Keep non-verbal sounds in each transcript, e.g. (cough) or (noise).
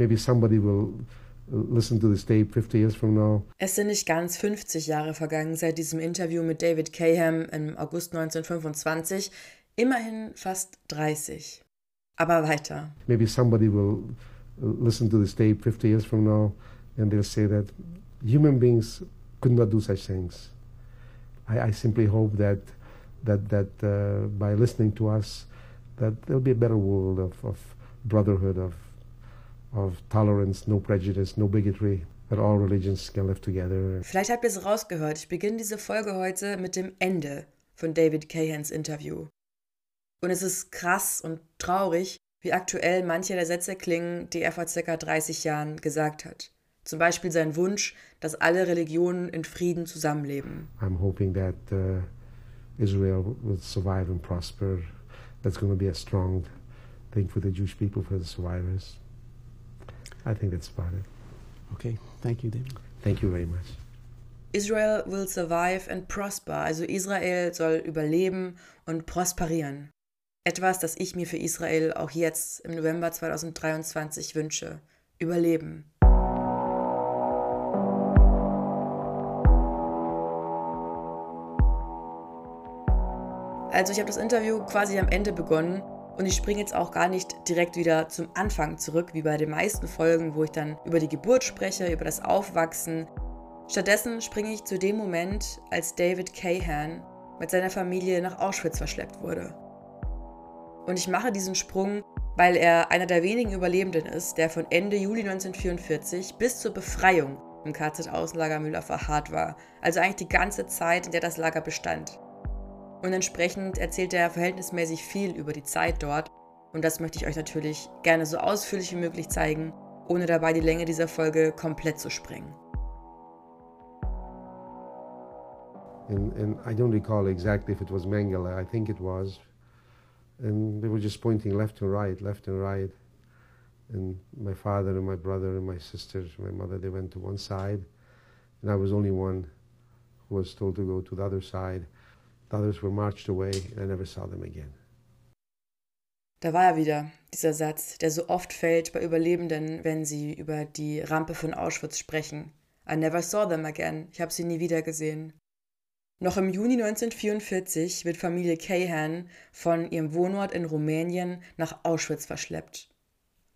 Maybe somebody will listen to this tape 50 years from now. Es sind nicht ganz 50 Jahre vergangen seit diesem Interview mit David Caham im August 1925, immerhin fast 30. Aber weiter. Maybe somebody will listen to this tape 50 years from now and they'll say that human beings could not do such things. I, I simply hope that that that uh, by listening to us, that there'll be a better world of, of brotherhood, of of tolerance, no prejudice, no bigotry. That all religions can live together. Vielleicht habt ihr es rausgehört. Ich beginne diese Folge heute mit dem Ende von David Cahans Interview. Und es ist krass und traurig, wie aktuell manche der Sätze klingen, die er vor ca. 30 Jahren gesagt hat. Zum Beispiel sein Wunsch, dass alle Religionen in Frieden zusammenleben. I'm hoping that uh, Israel will survive and prosper. That's going to be a strong thing for the Jewish people, for the survivors. I think that's about it. Okay, thank you, David. Thank you very much. Israel will survive and prosper, also Israel soll überleben und prosperieren. Etwas, das ich mir für Israel auch jetzt im November 2023 wünsche. Überleben. Also ich habe das Interview quasi am Ende begonnen und ich springe jetzt auch gar nicht direkt wieder zum Anfang zurück, wie bei den meisten Folgen, wo ich dann über die Geburt spreche, über das Aufwachsen. Stattdessen springe ich zu dem Moment, als David Cahan mit seiner Familie nach Auschwitz verschleppt wurde. Und ich mache diesen Sprung, weil er einer der wenigen Überlebenden ist, der von Ende Juli 1944 bis zur Befreiung im KZ-Außenlager Müller verharrt war. Also eigentlich die ganze Zeit, in der das Lager bestand. Und entsprechend erzählt er verhältnismäßig viel über die Zeit dort. Und das möchte ich euch natürlich gerne so ausführlich wie möglich zeigen, ohne dabei die Länge dieser Folge komplett zu sprengen. And, and I don't recall exactly if it was Mengele, I think it was. And they were just pointing left and right, left and right. And my father and my brother and my sisters, my mother, they went to one side. And I was only one who was told to go to the other side. The others were marched away and I never saw them again. Da war er wieder, dieser Satz, der so oft fällt bei Überlebenden, wenn sie über die Rampe von Auschwitz sprechen. I never saw them again. Ich habe sie nie wieder gesehen. Noch im Juni 1944 wird Familie Cahan von ihrem Wohnort in Rumänien nach Auschwitz verschleppt.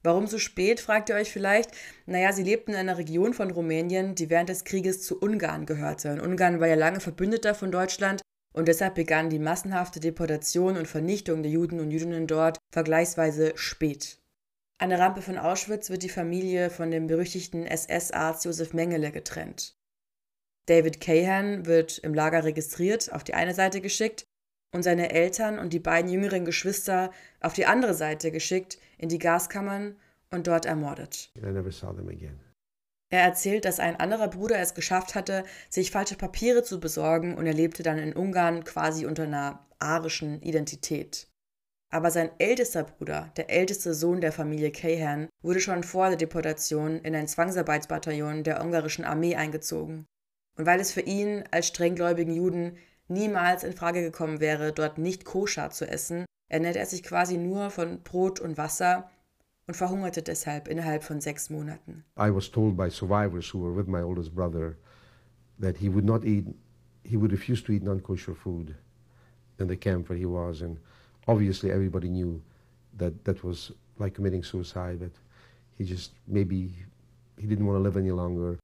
Warum so spät, fragt ihr euch vielleicht? Naja, sie lebten in einer Region von Rumänien, die während des Krieges zu Ungarn gehörte. Und Ungarn war ja lange Verbündeter von Deutschland und deshalb begann die massenhafte Deportation und Vernichtung der Juden und Jüdinnen dort vergleichsweise spät. An der Rampe von Auschwitz wird die Familie von dem berüchtigten SS-Arzt Josef Mengele getrennt. David Cahan wird im Lager registriert, auf die eine Seite geschickt und seine Eltern und die beiden jüngeren Geschwister auf die andere Seite geschickt, in die Gaskammern und dort ermordet. I never saw them again. Er erzählt, dass ein anderer Bruder es geschafft hatte, sich falsche Papiere zu besorgen und er lebte dann in Ungarn quasi unter einer arischen Identität. Aber sein ältester Bruder, der älteste Sohn der Familie Cahan, wurde schon vor der Deportation in ein Zwangsarbeitsbataillon der ungarischen Armee eingezogen. Und weil es für ihn als strenggläubigen Juden niemals in Frage gekommen wäre, dort nicht koscher zu essen, ernährte er sich quasi nur von Brot und Wasser und verhungerte deshalb innerhalb von sechs Monaten. I was told by survivors who were with my oldest brother that he would not eat, he would refuse to eat non-kosher food in the camp where he was, and obviously everybody knew that that was like committing suicide, but he just maybe he didn't want to live any longer.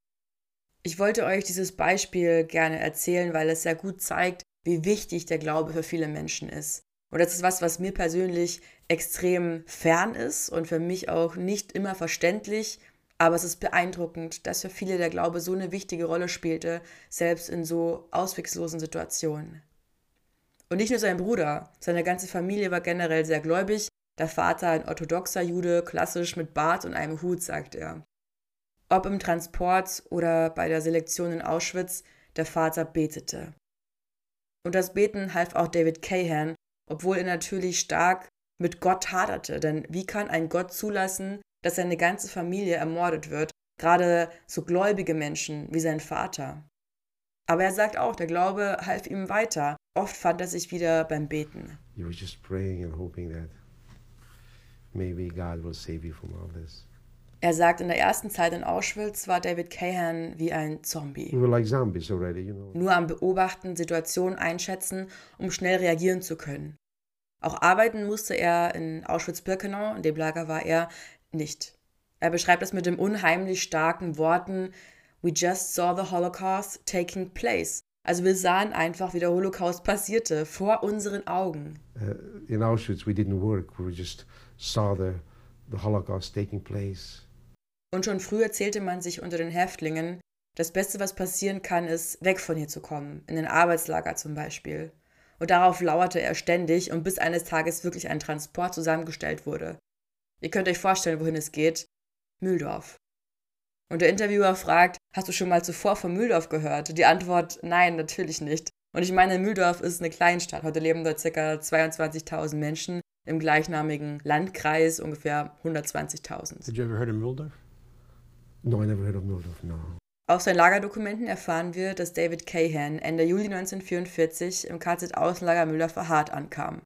Ich wollte euch dieses Beispiel gerne erzählen, weil es sehr gut zeigt, wie wichtig der Glaube für viele Menschen ist. Und das ist was, was mir persönlich extrem fern ist und für mich auch nicht immer verständlich. Aber es ist beeindruckend, dass für viele der Glaube so eine wichtige Rolle spielte, selbst in so ausweglosen Situationen. Und nicht nur sein Bruder, seine ganze Familie war generell sehr gläubig. Der Vater ein orthodoxer Jude, klassisch mit Bart und einem Hut, sagt er. Ob im Transport oder bei der Selektion in Auschwitz, der Vater betete. Und das Beten half auch David Cahan, obwohl er natürlich stark mit Gott haderte. Denn wie kann ein Gott zulassen, dass seine ganze Familie ermordet wird, gerade so gläubige Menschen wie sein Vater? Aber er sagt auch, der Glaube half ihm weiter. Oft fand er sich wieder beim Beten. You were just praying and hoping that maybe God will save you from all this. Er sagt, in der ersten Zeit in Auschwitz war David Cahan wie ein Zombie. We were like already, you know. Nur am Beobachten, Situationen einschätzen, um schnell reagieren zu können. Auch arbeiten musste er in Auschwitz-Birkenau, in dem Lager war er, nicht. Er beschreibt es mit dem unheimlich starken Worten We just saw the Holocaust taking place. Also wir sahen einfach, wie der Holocaust passierte, vor unseren Augen. Uh, in Auschwitz, we didn't work. We just saw the, the Holocaust taking place. Und schon früh erzählte man sich unter den Häftlingen, das Beste, was passieren kann, ist, weg von hier zu kommen, in den Arbeitslager zum Beispiel. Und darauf lauerte er ständig und bis eines Tages wirklich ein Transport zusammengestellt wurde. Ihr könnt euch vorstellen, wohin es geht. Mühldorf. Und der Interviewer fragt, hast du schon mal zuvor von Mühldorf gehört? Die Antwort, nein, natürlich nicht. Und ich meine, Mühldorf ist eine Kleinstadt. Heute leben dort ca. 22.000 Menschen im gleichnamigen Landkreis, ungefähr 120.000. Did you ever heard of Mühldorf? No, I never heard of Mühldorf, no. Aus seinen Lagerdokumenten erfahren wir, dass David Cahan Ende Juli 1944 im KZ-Außenlager Müller-Verhardt ankam.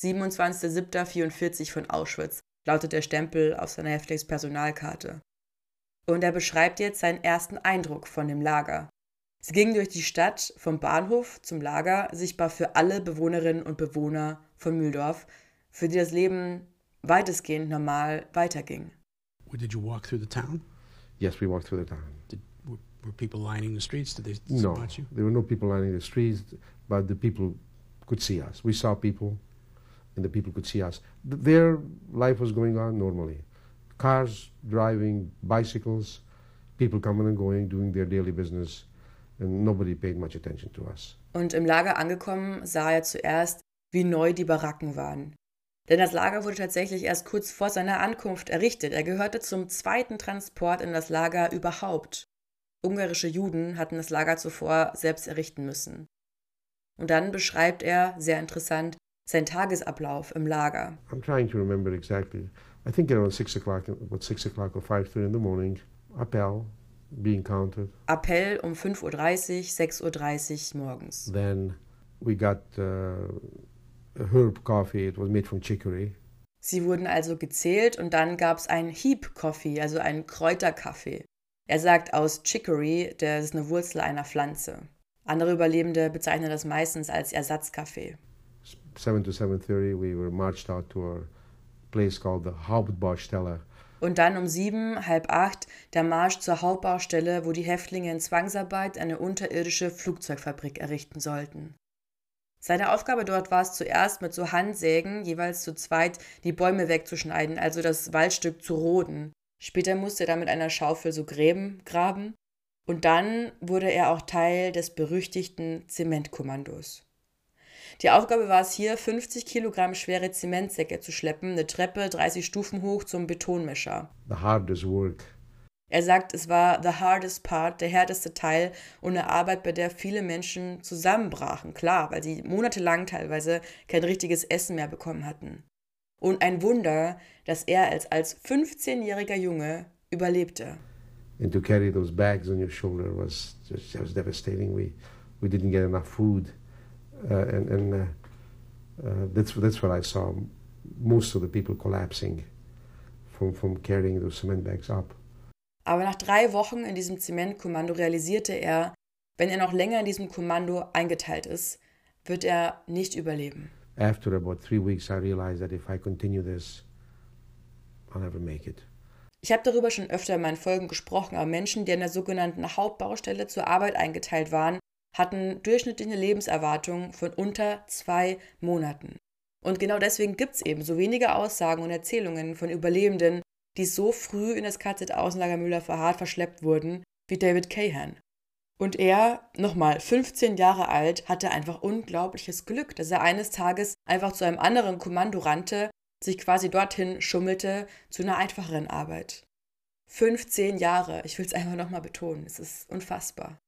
27.07.44 von Auschwitz lautet der Stempel auf seiner Häftlingspersonalkarte. Und er beschreibt jetzt seinen ersten Eindruck von dem Lager. Sie gingen durch die Stadt vom Bahnhof zum Lager, sichtbar für alle Bewohnerinnen und Bewohner von Mühldorf, für die das Leben weitestgehend normal weiterging. Did you walk through the town? Yes, we walked through the town. Did, were, people lining the streets? Did they No, spot you? there were no people lining the streets, but the people could see us. We saw people, and the people could see us. Th- Their life was going on normally. Cars driving, bicycles, people coming and going, doing their daily business, and nobody paid much attention to us. Und im Lager angekommen sah er zuerst, wie neu die Baracken waren. Denn das Lager wurde tatsächlich erst kurz vor seiner Ankunft errichtet. Er gehörte zum zweiten Transport in das Lager überhaupt. Ungarische Juden hatten das Lager zuvor selbst errichten müssen. Und dann beschreibt er, sehr interessant, seinen Tagesablauf im Lager. I'm trying to remember exactly. I think around six o'clock, about six o'clock or five thirty in the morning, appel being counted. Appell um 5.30 Uhr, 6.30 Uhr morgens. Then we got uh, herb coffee. It was made from chicory. Sie wurden also gezählt und dann gab es einen Heap Coffee, also einen Kräuterkaffee. Er sagt aus Chicory, der ist eine Wurzel einer Pflanze. Andere Überlebende bezeichnen das meistens als Ersatzkaffee. Seven to seven thirty, we were marched out to a place called the Hauptbaustelle. Und dann um sieben, halb acht der Marsch zur Hauptbaustelle, wo die Häftlinge in Zwangsarbeit eine unterirdische Flugzeugfabrik errichten sollten. Seine Aufgabe dort war es zuerst mit so Handsägen jeweils zu zweit die Bäume wegzuschneiden, also das Waldstück zu roden. Später musste er dann mit einer Schaufel so Gräben graben. Und dann wurde er auch Teil des berüchtigten Zementkommandos. Die Aufgabe war es hier, 50 Kilogramm schwere Zementsäcke zu schleppen, eine Treppe 30 Stufen hoch zum Betonmischer. The hardest work. Er sagt, es war the hardest part, der härteste Teil und eine Arbeit, bei der viele Menschen zusammenbrachen. Klar, weil sie monatelang teilweise kein richtiges Essen mehr bekommen hatten. Und ein Wunder, dass er als, als 15-jähriger Junge überlebte. And to carry those bags on your shoulder was just was devastating. We we didn't get enough food, uh, and and uh, uh, that's that's what I saw. Most of the people collapsing from from carrying those cement bags up. Aber nach drei Wochen in diesem Zementkommando realisierte er, wenn er noch länger in diesem Kommando eingeteilt ist, wird er nicht überleben. After about three weeks, I realized that if I continue this, I'll never make it. Ich habe darüber schon öfter in meinen Folgen gesprochen, aber Menschen, die an der sogenannten Hauptbaustelle zur Arbeit eingeteilt waren, hatten durchschnittliche Lebenserwartung von unter zwei Monaten. Und genau deswegen gibt es eben so wenige Aussagen und Erzählungen von Überlebenden, die so früh in das KZ-Außenlager Müller-Verhardt verschleppt wurden, wie David Cahan. Und er, nochmal 15 Jahre alt, hatte einfach unglaubliches Glück, dass er eines Tages einfach zu einem anderen Kommando rannte, sich quasi dorthin schummelte zu einer einfacheren Arbeit. 15 Jahre, ich will es einfach nochmal betonen, es ist unfassbar.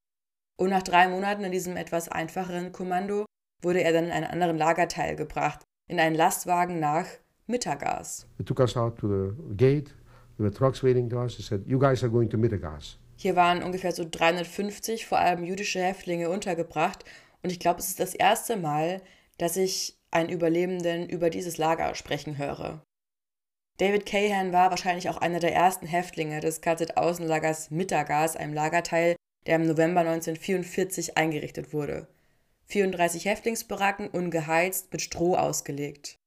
Und nach drei Monaten in diesem etwas einfacheren Kommando wurde er dann in einen anderen Lagerteil gebracht, in einen Lastwagen nach Mittagas. They took us out to the gate. There were trucks waiting to us. They said, "You guys are going to Mitagas." Hier waren ungefähr so 350 vor allem jüdische Häftlinge untergebracht und ich glaube, es ist das erste Mal, dass ich einen Überlebenden über dieses Lager sprechen höre. David Cahan war wahrscheinlich auch einer der ersten Häftlinge des KZ-Außenlagers Mittergas, einem Lagerteil, der im November 1944 eingerichtet wurde. 34 Häftlingsbaracken ungeheizt mit Stroh ausgelegt.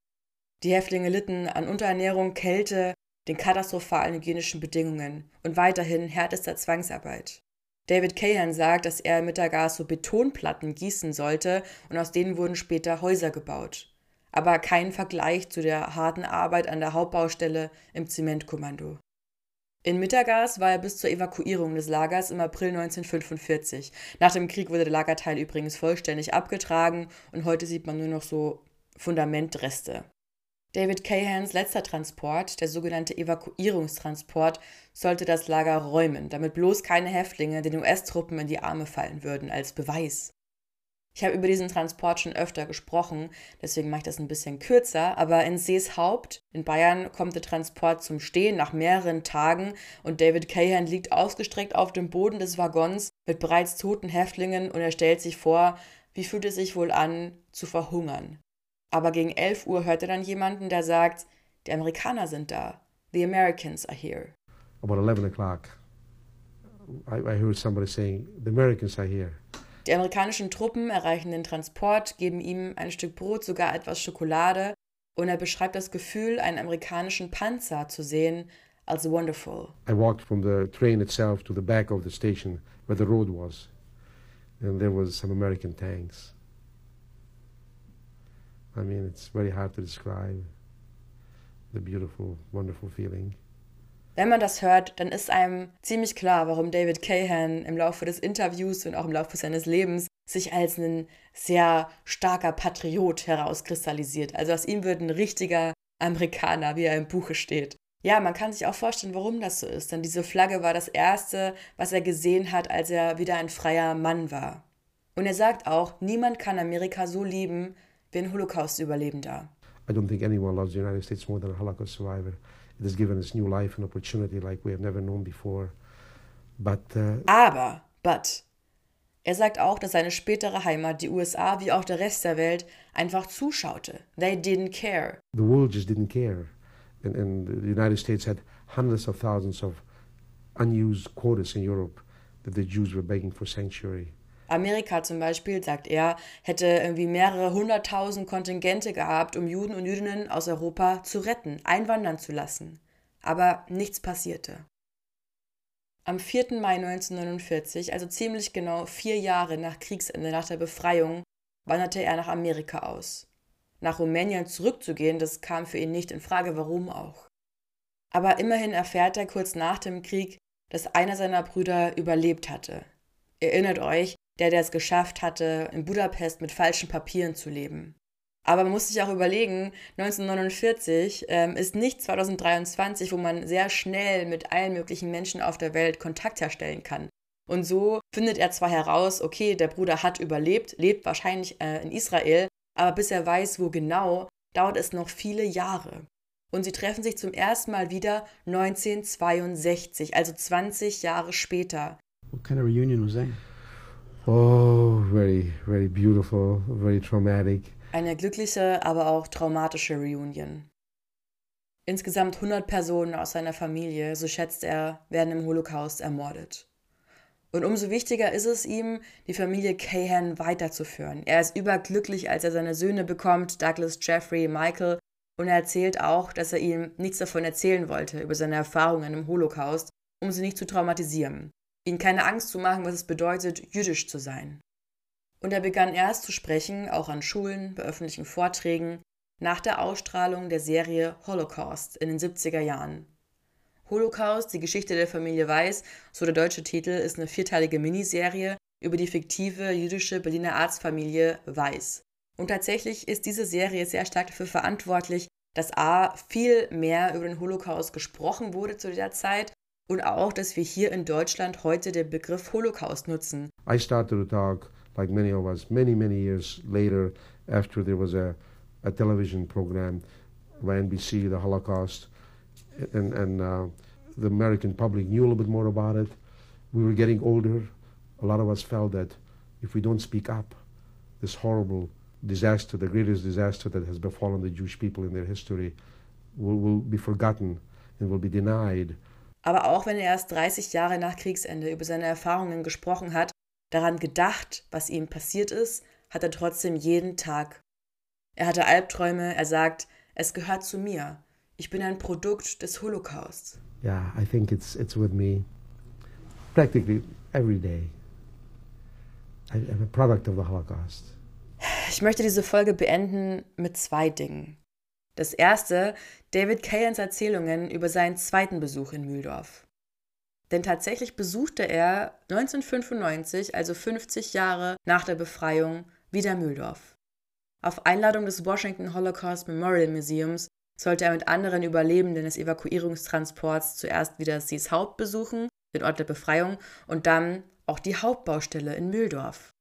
Die Häftlinge litten an Unterernährung, Kälte, den katastrophalen hygienischen Bedingungen und weiterhin härtester Zwangsarbeit. David Cahan sagt, dass er mit der Gas so Betonplatten gießen sollte und aus denen wurden später Häuser gebaut. Aber kein Vergleich zu der harten Arbeit an der Hauptbaustelle im Zementkommando. In Mittergas war er bis zur Evakuierung des Lagers im April 1945. Nach dem Krieg wurde der Lagerteil übrigens vollständig abgetragen und heute sieht man nur noch so Fundamentreste. David Cahans letzter Transport, der sogenannte Evakuierungstransport, sollte das Lager räumen, damit bloß keine Häftlinge den US-Truppen in die Arme fallen würden, als Beweis. Ich habe über diesen Transport schon öfter gesprochen, deswegen mache ich das ein bisschen kürzer, aber in Seeshaupt in Bayern kommt der Transport zum Stehen nach mehreren Tagen und David Cahan liegt ausgestreckt auf dem Boden des Waggons mit bereits toten Häftlingen und er stellt sich vor, wie fühlt es sich wohl an, zu verhungern. Aber gegen 11 Uhr hört er dann jemanden, der sagt, die Amerikaner sind da. The Americans are here. About 11 o'clock, I, I heard somebody saying, the Americans are here. Die amerikanischen Truppen erreichen den Transport, geben ihm ein Stück Brot, sogar etwas Schokolade und er beschreibt das Gefühl, einen amerikanischen Panzer zu sehen, als wonderful. I walked from the train itself to the back of the station where the road was, and there was some American tanks. I mean, it's very hard to describe the beautiful, wonderful feeling. Wenn man das hört, dann ist einem ziemlich klar, warum David Cahan im Laufe des Interviews und auch im Laufe seines Lebens sich als ein sehr starker Patriot herauskristallisiert. Also aus ihm wird ein richtiger Amerikaner, wie er im Buche steht. Ja, man kann sich auch vorstellen, warum das so ist, denn diese Flagge war das Erste, was er gesehen hat, als er wieder ein freier Mann war. Und er sagt auch, niemand kann Amerika so lieben ein Holocaust-Überlebender. I don't think anyone loves the United States more than a Holocaust survivor. It has given us new life and opportunity like we have never known before. But, uh, Aber, but, er sagt auch, dass seine spätere Heimat, die USA wie auch der Rest der Welt, einfach zuschaute. They didn't care. the world just didn't care. And, and the United States had hundreds of thousands of unused quotas in Europe that the Jews were begging for sanctuary. Amerika zum Beispiel, sagt er, hätte irgendwie mehrere hunderttausend Kontingente gehabt, um Juden und Jüdinnen aus Europa zu retten, einwandern zu lassen. Aber nichts passierte. Am 4. Mai 1949, also ziemlich genau vier Jahre nach Kriegsende, nach der Befreiung, wanderte er nach Amerika aus. Nach Rumänien zurückzugehen, das kam für ihn nicht in Frage, warum auch. Aber immerhin erfährt er kurz nach dem Krieg, dass einer seiner Brüder überlebt hatte. Erinnert euch, der, der es geschafft hatte, in Budapest mit falschen Papieren zu leben. Aber man muss sich auch überlegen, 1949 ähm, ist nicht 2023, wo man sehr schnell mit allen möglichen Menschen auf der Welt Kontakt herstellen kann. Und so findet er zwar heraus, okay, der Bruder hat überlebt, lebt wahrscheinlich äh, in Israel, aber bis er weiß, wo genau, dauert es noch viele Jahre. Und sie treffen sich zum ersten Mal wieder 1962, also 20 Jahre später. What kind of reunion was that? Oh, very, very beautiful, very traumatic. Eine glückliche, aber auch traumatische Reunion. Insgesamt 100 Personen aus seiner Familie, so schätzt er, werden im Holocaust ermordet. Und umso wichtiger ist es ihm, die Familie Cahan weiterzuführen. Er ist überglücklich, als er seine Söhne bekommt, Douglas, Jeffrey, Michael, und er erzählt auch, dass er ihnen nichts davon erzählen wollte, über seine Erfahrungen im Holocaust, um sie nicht zu traumatisieren, ihnen keine Angst zu machen, was es bedeutet, jüdisch zu sein. Und er begann erst zu sprechen, auch an Schulen, bei öffentlichen Vorträgen, nach der Ausstrahlung der Serie Holocaust in den 70er Jahren. Holocaust, die Geschichte der Familie Weiß, so der deutsche Titel, ist eine vierteilige Miniserie über die fiktive jüdische Berliner Arztfamilie Weiß. Und tatsächlich ist diese Serie sehr stark dafür verantwortlich, dass A, viel mehr über den Holocaust gesprochen wurde zu dieser Zeit und auch, dass wir hier in Deutschland heute den Begriff Holocaust nutzen. I started to talk, like many of us, many, many years later, after there was a, a television program by NBC, the Holocaust, and, and uh, the American public knew a little bit more about it. We were getting older. A lot of us felt that if we don't speak up, this horrible disaster, the greatest disaster that has befallen the Jewish people in their history, will, will be forgotten and will be denied. Aber auch wenn er erst 30 Jahre nach Kriegsende über seine Erfahrungen gesprochen hat, daran gedacht, was ihm passiert ist, hat er trotzdem jeden Tag. Er hatte Albträume, er sagt, es gehört zu mir. Ich bin ein Produkt des Holocausts. Yeah, I think it's, it's with me practically every day. I'm a product of the Holocaust. Ich möchte diese Folge beenden mit zwei Dingen. Das erste, David Cahans Erzählungen über seinen zweiten Besuch in Mühldorf. Denn tatsächlich besuchte er 1995, also 50 Jahre nach der Befreiung, wieder Mühldorf. Auf Einladung des Washington Holocaust Memorial Museums sollte er mit anderen Überlebenden des Evakuierungstransports zuerst wieder Sees Haupt besuchen, den Ort der Befreiung, und dann auch die Hauptbaustelle in Mühldorf.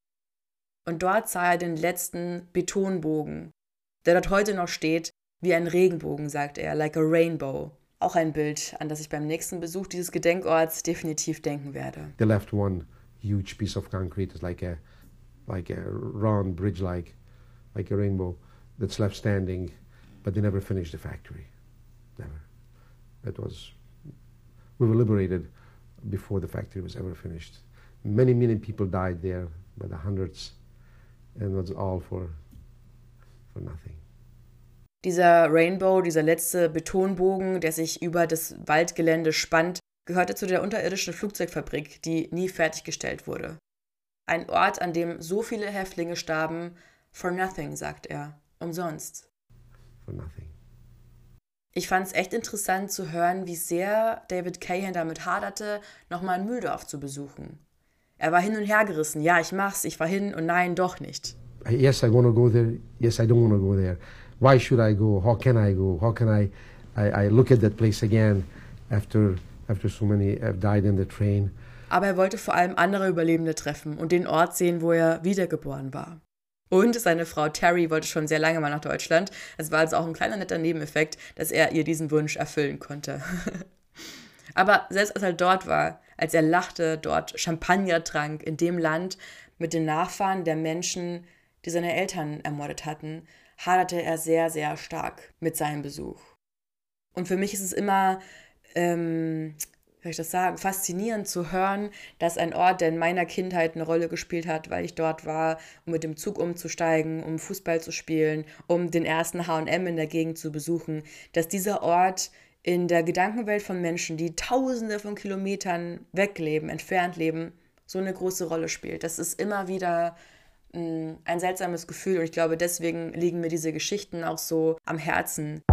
Und dort sah er den letzten Betonbogen, der dort heute noch steht, wie ein Regenbogen, sagt er, like a rainbow. Auch ein Bild, an das ich beim nächsten Besuch dieses Gedenkorts definitiv denken werde. They left one huge piece of concrete, it's like a, like a round bridge-like, like a rainbow, that's left standing, but they never finished the factory. Never. That was, we were liberated before the factory was ever finished. Many, many people died there by the hundreds, and it was all for, for nothing. Dieser Rainbow, dieser letzte Betonbogen, der sich über das Waldgelände spannt, gehörte zu der unterirdischen Flugzeugfabrik, die nie fertiggestellt wurde. Ein Ort, an dem so viele Häftlinge starben, for nothing, sagt er, umsonst. For nothing. Ich fand es echt interessant zu hören, wie sehr David Cahan damit haderte, nochmal Mühldorf zu besuchen. Er war hin und her gerissen. Ja, ich mach's, ich war hin und nein, doch nicht. Yes, I want to go there. Yes, I don't want to go there. Why should I go? How can I go? How can I, I, I look at that place again after, after so many have died in the train? Aber er wollte vor allem andere Überlebende treffen und den Ort sehen, wo er wiedergeboren war. Und seine Frau Terry wollte schon sehr lange mal nach Deutschland. Es war also auch ein kleiner netter Nebeneffekt, dass er ihr diesen Wunsch erfüllen konnte. (laughs) Aber selbst als er dort war, als er lachte, dort Champagner trank, in dem Land mit den Nachfahren der Menschen, die seine Eltern ermordet hatten, haderte er sehr, sehr stark mit seinem Besuch. Und für mich ist es immer, ähm, wie soll ich das sagen, faszinierend zu hören, dass ein Ort, der in meiner Kindheit eine Rolle gespielt hat, weil ich dort war, um mit dem Zug umzusteigen, um Fußball zu spielen, um den ersten HM in der Gegend zu besuchen, dass dieser Ort in der Gedankenwelt von Menschen, die tausende von Kilometern wegleben, entfernt leben, so eine große Rolle spielt. Das ist immer wieder mm, ein seltsames Gefühl und ich glaube, deswegen liegen mir diese Geschichten auch so am Herzen.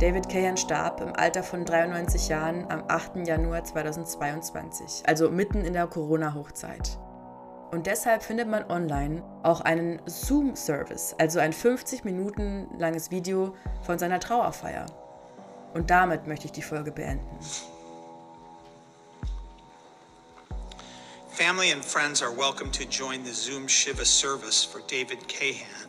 David Cahan starb im Alter von 93 Jahren am 8. Januar 2022, also mitten in der Corona-Hochzeit. Und deshalb findet man online auch einen Zoom-Service, also ein 50 Minuten langes Video von seiner Trauerfeier. Und damit möchte ich die Folge beenden. Family and friends are welcome to join the Zoom Shiva service for David Cahan.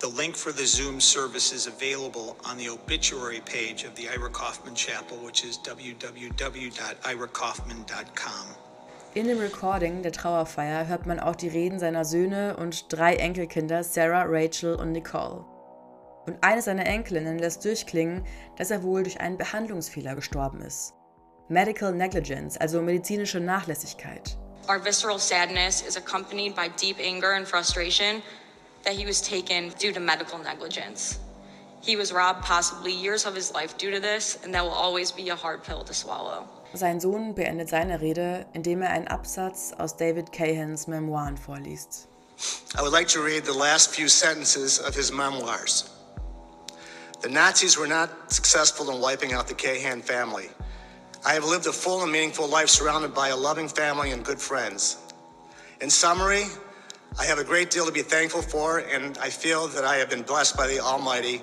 The link for the Zoom service is available on the obituary page of the Ira Kaufman Chapel, which is www.irakaufman.com. In dem Recording der Trauerfeier hört man auch die Reden seiner Söhne und drei Enkelkinder Sarah, Rachel und Nicole. Und eine seiner Enkelinnen lässt durchklingen, dass er wohl durch einen Behandlungsfehler gestorben ist. Medical Negligence, also medizinische Nachlässigkeit. Our visceral sadness is accompanied by deep anger and frustration that he was taken due to medical negligence. He was robbed possibly years of his life due to this, and that will always be a hard pill to swallow. Sein Sohn beendet seine Rede, indem er einen Absatz aus David Cahans Memoiren vorliest. I would like to read the last few sentences of his memoirs. The Nazis were not successful in wiping out the Cahan family. I have lived a full and meaningful life surrounded by a loving family and good friends. In summary, I have a great deal to be thankful for, and I feel that I have been blessed by the Almighty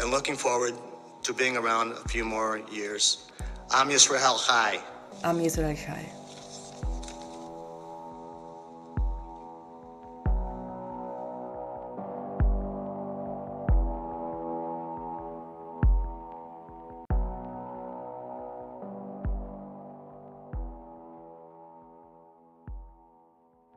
and looking forward to being around a few more years. I'm Yisrael Chai. Am Yisrael Chai.